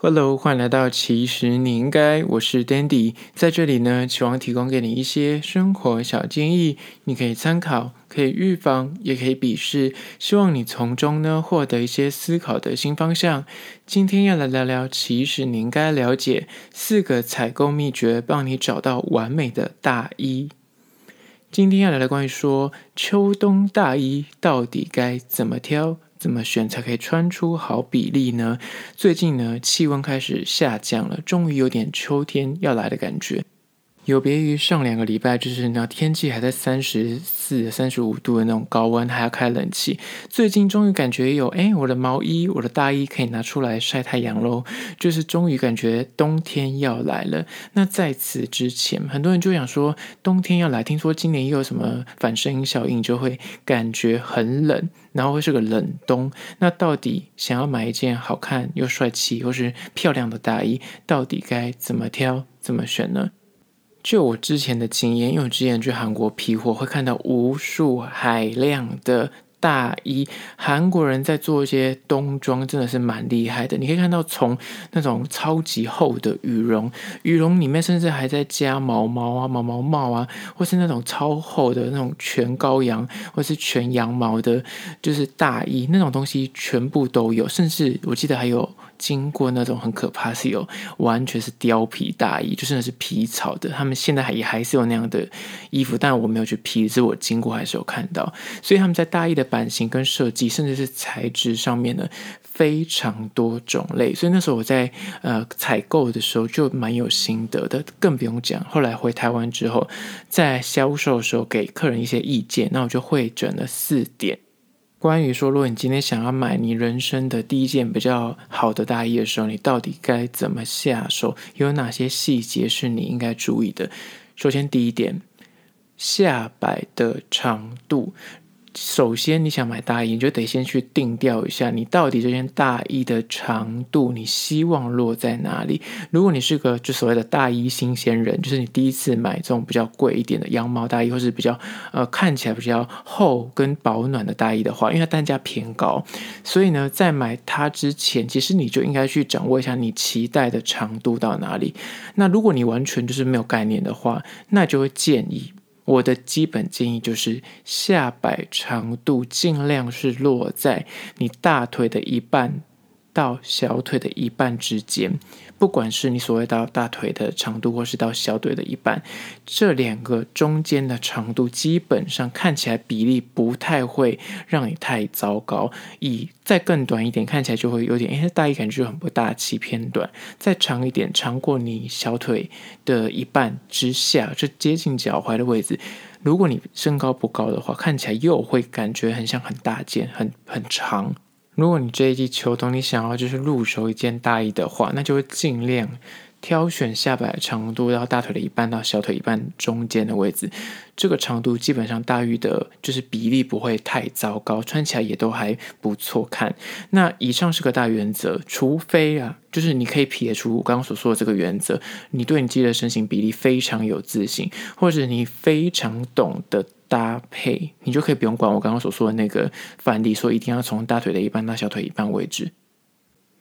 Hello，欢迎来到其实你应该，我是 Dandy，在这里呢，希望提供给你一些生活小建议，你可以参考，可以预防，也可以鄙视，希望你从中呢获得一些思考的新方向。今天要来聊聊，其实你应该了解四个采购秘诀，帮你找到完美的大衣。今天要来聊关于说秋冬大衣到底该怎么挑。怎么选才可以穿出好比例呢？最近呢，气温开始下降了，终于有点秋天要来的感觉。有别于上两个礼拜，就是那天气还在三十四、三十五度的那种高温，还要开冷气。最近终于感觉有，哎，我的毛衣、我的大衣可以拿出来晒太阳喽。就是终于感觉冬天要来了。那在此之前，很多人就想说冬天要来，听说今年又有什么反声音效应，就会感觉很冷，然后会是个冷冬。那到底想要买一件好看又帅气或是漂亮的大衣，到底该怎么挑、怎么选呢？就我之前的经验，因为我之前去韩国批货，会看到无数海量的。大衣，韩国人在做一些冬装，真的是蛮厉害的。你可以看到，从那种超级厚的羽绒，羽绒里面甚至还在加毛毛啊、毛毛帽啊，或是那种超厚的那种全羔羊或是全羊毛的，就是大衣那种东西，全部都有。甚至我记得还有经过那种很可怕，是有完全是貂皮大衣，就是那是皮草的。他们现在还也还是有那样的衣服，但我没有去批，只是我经过还是有看到。所以他们在大衣的。版型跟设计，甚至是材质上面呢，非常多种类。所以那时候我在呃采购的时候就蛮有心得的，更不用讲。后来回台湾之后，在销售的时候给客人一些意见，那我就汇整了四点，关于说，如果你今天想要买你人生的第一件比较好的大衣的时候，你到底该怎么下手？有哪些细节是你应该注意的？首先第一点，下摆的长度。首先，你想买大衣，你就得先去定调一下，你到底这件大衣的长度，你希望落在哪里？如果你是个就所谓的大衣新鲜人，就是你第一次买这种比较贵一点的羊毛大衣，或是比较呃看起来比较厚跟保暖的大衣的话，因为它单价偏高，所以呢，在买它之前，其实你就应该去掌握一下你期待的长度到哪里。那如果你完全就是没有概念的话，那就会建议。我的基本建议就是下摆长度尽量是落在你大腿的一半到小腿的一半之间，不管是你所谓到大腿的长度，或是到小腿的一半，这两个中间的长度基本上看起来比例不太会让你太糟糕。以再更短一点，看起来就会有点，哎，大衣感觉就很不大气，偏短。再长一点，长过你小腿的一半之下，就接近脚踝的位置。如果你身高不高的话，看起来又会感觉很像很大件，很很长。如果你这一季秋冬你想要就是入手一件大衣的话，那就会尽量挑选下摆长度到大腿的一半到小腿一半中间的位置，这个长度基本上大衣的就是比例不会太糟糕，穿起来也都还不错看。那以上是个大原则，除非啊，就是你可以撇除我刚刚所说的这个原则，你对你自己的身形比例非常有自信，或者你非常懂得。搭配，你就可以不用管我刚刚所说的那个范例，说一定要从大腿的一半到小腿一半位置。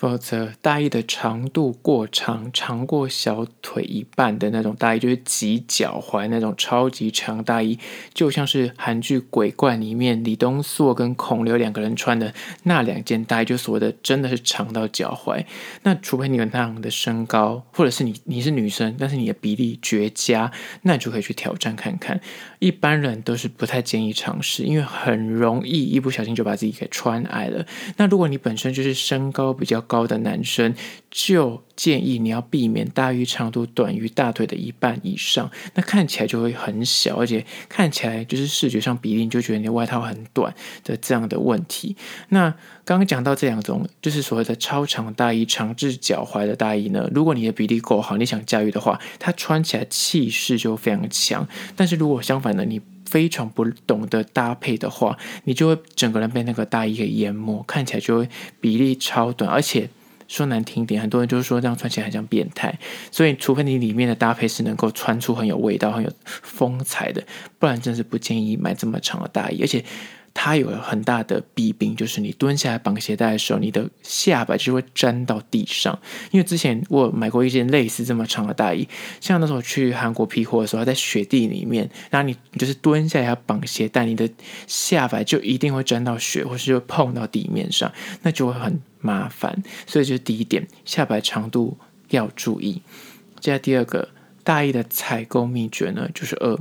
否则，大衣的长度过长，长过小腿一半的那种大衣，就是及脚踝那种超级长大衣，就像是韩剧《鬼怪》里面李东硕跟孔刘两个人穿的那两件大衣，就所谓的真的是长到脚踝。那除非你有那样的身高，或者是你你是女生，但是你的比例绝佳，那你就可以去挑战看看。一般人都是不太建议尝试，因为很容易一不小心就把自己给穿矮了。那如果你本身就是身高比较高的男生，就建议你要避免大于长度短于大腿的一半以上，那看起来就会很小，而且看起来就是视觉上比例你就觉得你的外套很短的这样的问题。那刚刚讲到这两种，就是所谓的超长大衣、长至脚踝的大衣呢，如果你的比例够好，你想驾驭的话，它穿起来气势就非常强。但是如果相反的，你非常不懂得搭配的话，你就会整个人被那个大衣给淹没，看起来就会比例超短，而且说难听点，很多人就是说这样穿起来很像变态。所以，除非你里面的搭配是能够穿出很有味道、很有风采的，不然真是不建议买这么长的大衣。而且，它有很大的弊病，就是你蹲下来绑鞋带的时候，你的下摆就会粘到地上。因为之前我买过一件类似这么长的大衣，像那时候去韩国批货的时候，在雪地里面，然后你就是蹲下来要绑鞋带，你的下摆就一定会沾到雪，或是就碰到地面上，那就会很麻烦。所以这是第一点，下摆长度要注意。接下来第二个大衣的采购秘诀呢，就是二。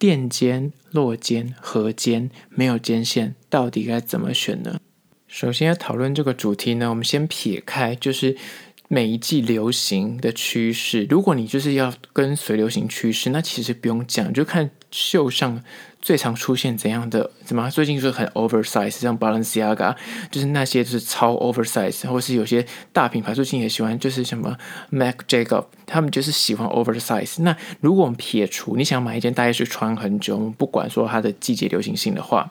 垫肩、落肩、合肩，没有肩线，到底该怎么选呢？首先要讨论这个主题呢，我们先撇开，就是每一季流行的趋势。如果你就是要跟随流行趋势，那其实不用讲，就看秀上。最常出现怎样的？怎么最近就是很 oversize，像 Balenciaga，就是那些就是超 oversize，或是有些大品牌最近也喜欢，就是什么 Mac Jacob，他们就是喜欢 oversize。那如果我们撇除你想买一件大衣是穿很久，不管说它的季节流行性的话，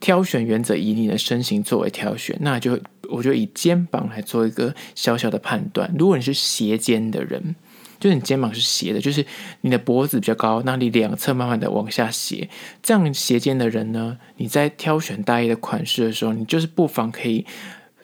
挑选原则以你的身形作为挑选，那就我就以肩膀来做一个小小的判断。如果你是斜肩的人。就是你肩膀是斜的，就是你的脖子比较高，那你两侧慢慢的往下斜。这样斜肩的人呢，你在挑选大衣的款式的时候，你就是不妨可以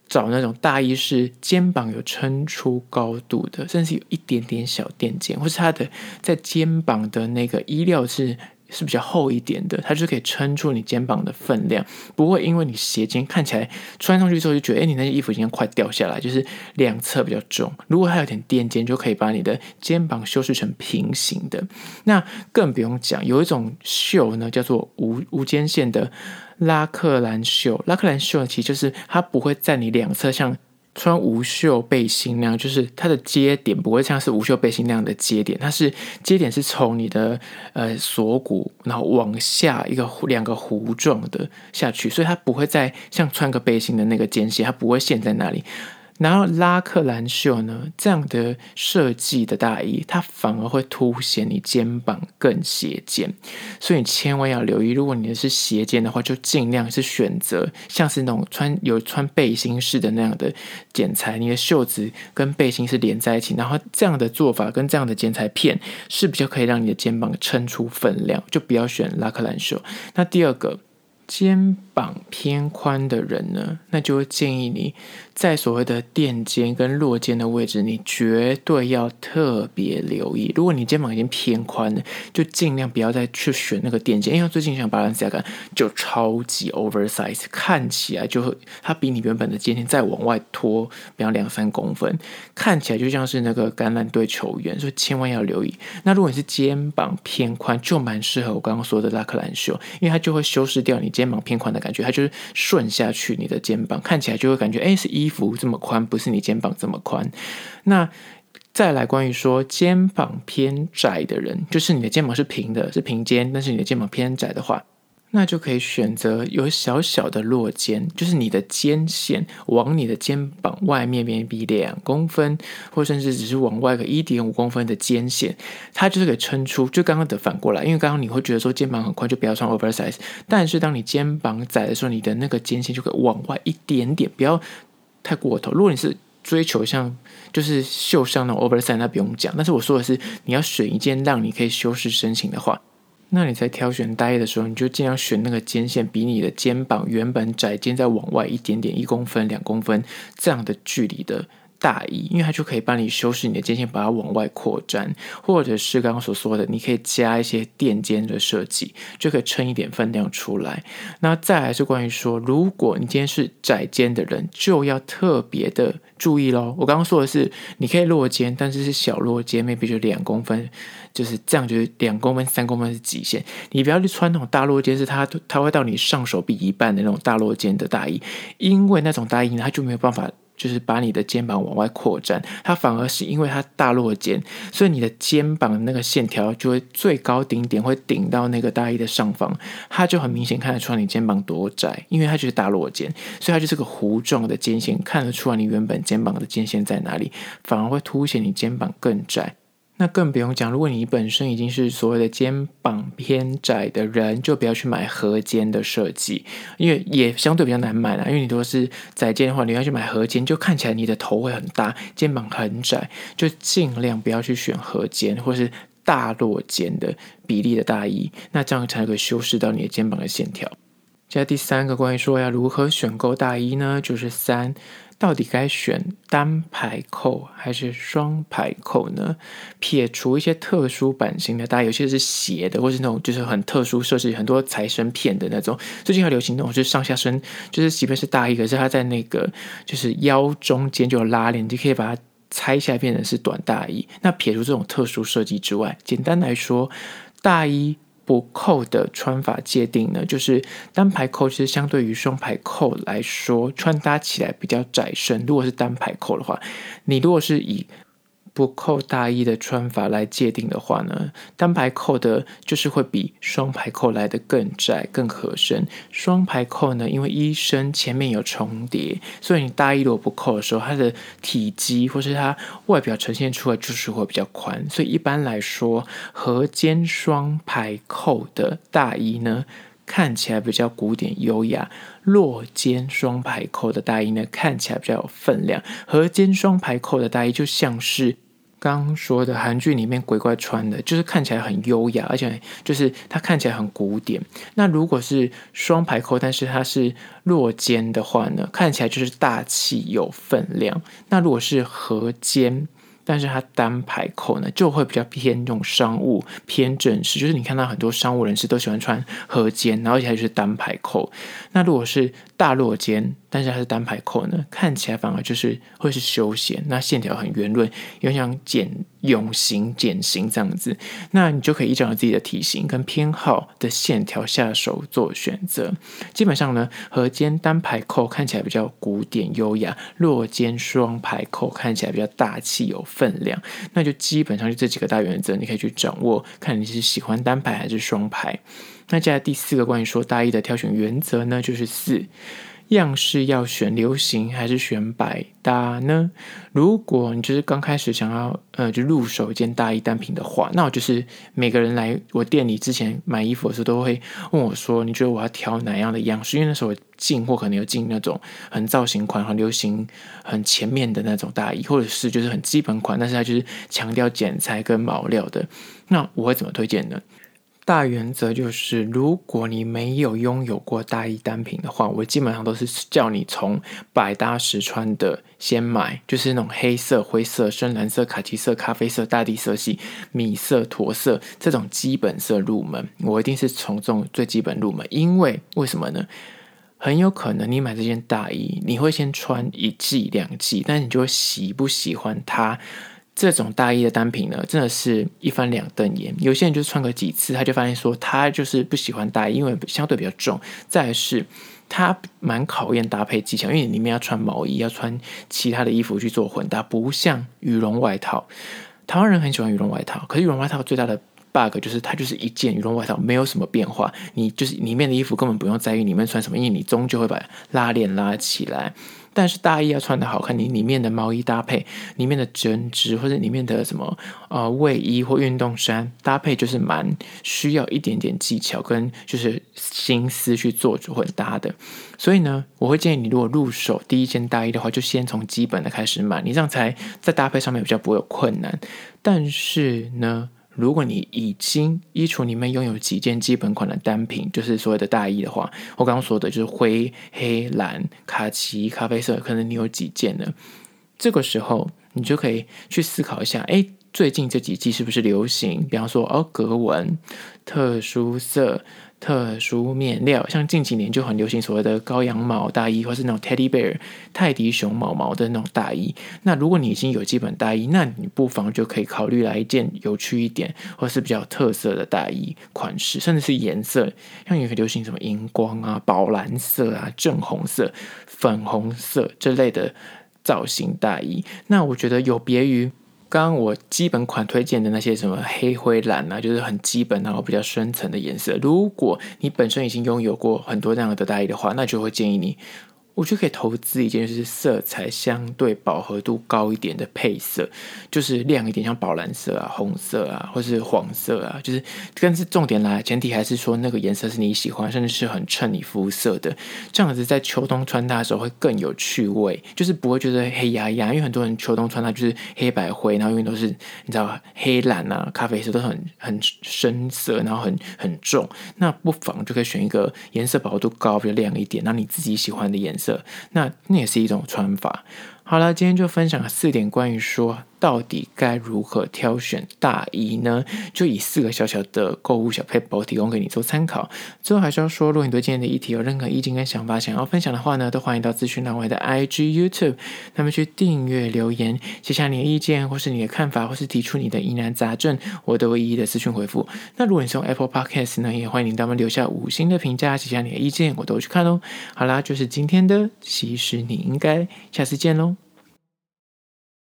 找那种大衣是肩膀有撑出高度的，甚至有一点点小垫肩，或是它的在肩膀的那个衣料是。是比较厚一点的，它就可以撑住你肩膀的分量，不会因为你斜肩看起来穿上去之后就觉得，哎，你那件衣服已经快掉下来，就是两侧比较重。如果它有点垫肩，就可以把你的肩膀修饰成平行的。那更不用讲，有一种袖呢，叫做无无肩线的拉克兰袖。拉克兰袖，其实就是它不会在你两侧像。穿无袖背心那样，就是它的接点不会像是无袖背心那样的接点，它是接点是从你的呃锁骨，然后往下一个两个弧状的下去，所以它不会再像穿个背心的那个间隙，它不会陷在那里。然后拉克兰袖呢，这样的设计的大衣，它反而会凸显你肩膀更斜肩，所以你千万要留意，如果你的是斜肩的话，就尽量是选择像是那种穿有穿背心式的那样的剪裁，你的袖子跟背心是连在一起，然后这样的做法跟这样的剪裁片是比较可以让你的肩膀撑出分量，就不要选拉克兰袖。那第二个。肩膀偏宽的人呢，那就会建议你在所谓的垫肩跟落肩的位置，你绝对要特别留意。如果你肩膀已经偏宽了，就尽量不要再去选那个垫肩，因为最近像 Balenciaga 就超级 oversize，看起来就会它比你原本的肩线再往外拖，比方两三公分，看起来就像是那个橄榄队球员，所以千万要留意。那如果你是肩膀偏宽，就蛮适合我刚刚说的拉克兰袖，因为它就会修饰掉你。肩膀偏宽的感觉，它就是顺下去，你的肩膀看起来就会感觉，哎，是衣服这么宽，不是你肩膀这么宽。那再来关于说肩膀偏窄的人，就是你的肩膀是平的，是平肩，但是你的肩膀偏窄的话。那就可以选择有小小的落肩，就是你的肩线往你的肩膀外面边比两公分，或甚至只是往外个一点五公分的肩线，它就是可以撑出。就刚刚的反过来，因为刚刚你会觉得说肩膀很宽就不要穿 oversize，但是当你肩膀窄的时候，你的那个肩线就可以往外一点点，不要太过头。如果你是追求像就是秀上那种 oversize，那不用讲。但是我说的是，你要选一件让你可以修饰身形的话。那你在挑选大衣的时候，你就尽量选那个肩线比你的肩膀原本窄肩再往外一点点，一公分、两公分这样的距离的。大衣，因为它就可以帮你修饰你的肩线，把它往外扩展，或者是刚刚所说的，你可以加一些垫肩的设计，就可以撑一点分量出来。那再来是关于说，如果你今天是窄肩的人，就要特别的注意喽。我刚刚说的是，你可以落肩，但是是小落肩，maybe 就两公分，就是这样，就是两公分、三公分是极限。你不要去穿那种大落肩，是它它会到你上手臂一半的那种大落肩的大衣，因为那种大衣呢，它就没有办法。就是把你的肩膀往外扩展，它反而是因为它大落肩，所以你的肩膀那个线条就会最高顶点会顶到那个大衣的上方，它就很明显看得出来你肩膀多窄，因为它就是大落肩，所以它就是个弧状的肩线，看得出来你原本肩膀的肩线在哪里，反而会凸显你肩膀更窄。那更不用讲，如果你本身已经是所谓的肩膀偏窄的人，就不要去买合肩的设计，因为也相对比较难买啦。因为你如果是窄肩的话，你要去买合肩，就看起来你的头会很大，肩膀很窄，就尽量不要去选合肩或是大落肩的比例的大衣，那这样才可以修饰到你的肩膀的线条。接下来第三个关于说要如何选购大衣呢？就是三。到底该选单排扣还是双排扣呢？撇除一些特殊版型的大衣，有些是斜的，或是那种就是很特殊设计、很多裁身片的那种。最近很流行那种，就是上下身，就是即便是大衣，可是它在那个就是腰中间就有拉链，你可以把它拆下来变成是短大衣。那撇除这种特殊设计之外，简单来说，大衣。不扣的穿法界定呢，就是单排扣其实相对于双排扣来说，穿搭起来比较窄身。如果是单排扣的话，你如果是以不扣大衣的穿法来界定的话呢，单排扣的就是会比双排扣来的更窄、更合身。双排扣呢，因为衣身前面有重叠，所以你大衣如果不扣的时候，它的体积或是它外表呈现出来就是会比较宽。所以一般来说，合肩双排扣的大衣呢，看起来比较古典优雅；落肩双排扣的大衣呢，看起来比较有分量。合肩双排扣的大衣就像是。刚说的韩剧里面鬼怪穿的，就是看起来很优雅，而且就是它看起来很古典。那如果是双排扣，但是它是落肩的话呢，看起来就是大气有分量。那如果是合肩，但是它单排扣呢，就会比较偏那种商务、偏正式。就是你看到很多商务人士都喜欢穿合肩，然后而且还是单排扣。那如果是大落肩，但是它是单排扣呢，看起来反而就是会是休闲，那线条很圆润，有点像茧蛹型、茧型这样子。那你就可以依照自己的体型跟偏好的线条下手做选择。基本上呢，合肩单排扣看起来比较古典优雅，落肩双排扣看起来比较大气有分量。那就基本上就这几个大原则，你可以去掌握，看你是喜欢单排还是双排。那接下来第四个关于说大衣的挑选原则呢，就是四样式要选流行还是选百搭呢？如果你就是刚开始想要呃就入手一件大衣单品的话，那我就是每个人来我店里之前买衣服的时候都会问我说，你觉得我要挑哪样的样式？因为那时候进货可能有进那种很造型款、很流行、很前面的那种大衣，或者是就是很基本款，但是它就是强调剪裁跟毛料的。那我会怎么推荐呢？大原则就是，如果你没有拥有过大衣单品的话，我基本上都是叫你从百搭实穿的先买，就是那种黑色、灰色、深蓝色、卡其色、咖啡色、大地色系、米色、驼色这种基本色入门。我一定是从这种最基本入门，因为为什么呢？很有可能你买这件大衣，你会先穿一季、两季，但你就会喜不喜欢它。这种大衣的单品呢，真的是一翻两瞪眼。有些人就穿个几次，他就发现说他就是不喜欢大衣，因为相对比较重。再来是，它蛮考验搭配技巧，因为你里面要穿毛衣，要穿其他的衣服去做混搭，不像羽绒外套。台湾人很喜欢羽绒外套，可是羽绒外套最大的 bug 就是它就是一件羽绒外套，没有什么变化。你就是里面的衣服根本不用在意里面穿什么，因为你终究会把拉链拉起来。但是大衣要穿得好看，你里面的毛衣搭配，里面的针织或者里面的什么呃卫衣或运动衫搭配，就是蛮需要一点点技巧跟就是心思去做出混搭的。所以呢，我会建议你，如果入手第一件大衣的话，就先从基本的开始买，你这样才在搭配上面比较不会有困难。但是呢，如果你已经衣橱里面拥有几件基本款的单品，就是所谓的大衣的话，我刚刚说的就是灰、黑、蓝、卡其、咖啡色，可能你有几件呢？这个时候你就可以去思考一下，哎，最近这几季是不是流行？比方说，哦，格纹、特殊色。特殊面料，像近几年就很流行所谓的羔羊毛大衣，或是那种 teddy bear 泰迪熊毛毛的那种大衣。那如果你已经有基本大衣，那你不妨就可以考虑来一件有趣一点，或是比较特色的大衣款式，甚至是颜色，像也可以流行什么荧光啊、宝蓝色啊、正红色、粉红色这类的造型大衣。那我觉得有别于。刚刚我基本款推荐的那些什么黑灰蓝啊，就是很基本然后比较深层的颜色。如果你本身已经拥有过很多这样的大衣的话，那就会建议你我就可以投资一件就是色彩相对饱和度高一点的配色，就是亮一点，像宝蓝色啊、红色啊，或是黄色啊，就是但是重点来，前提还是说那个颜色是你喜欢，甚至是很衬你肤色的，这样子在秋冬穿搭的时候会更有趣味，就是不会觉得黑压压，因为很多人秋冬穿搭就是黑白灰，然后因为都是你知道黑蓝啊、咖啡色都很很深色，然后很很重，那不妨就可以选一个颜色饱和度高、比较亮一点，那你自己喜欢的颜色。那那也是一种穿法。好了，今天就分享四点关于说到底该如何挑选大衣呢？就以四个小小的购物小撇步提供给你做参考。最后还是要说，如果你对今天的议题有任何意见跟想法想要分享的话呢，都欢迎到资讯栏外的 IG、YouTube，那么去订阅留言，写下你的意见或是你的看法，或是提出你的疑难杂症，我都会一一的私讯回复。那如果你是用 Apple Podcast 呢，也欢迎你到我们留下五星的评价，写下你的意见，我都会去看哦。好啦，就是今天的，其实你应该下次见喽。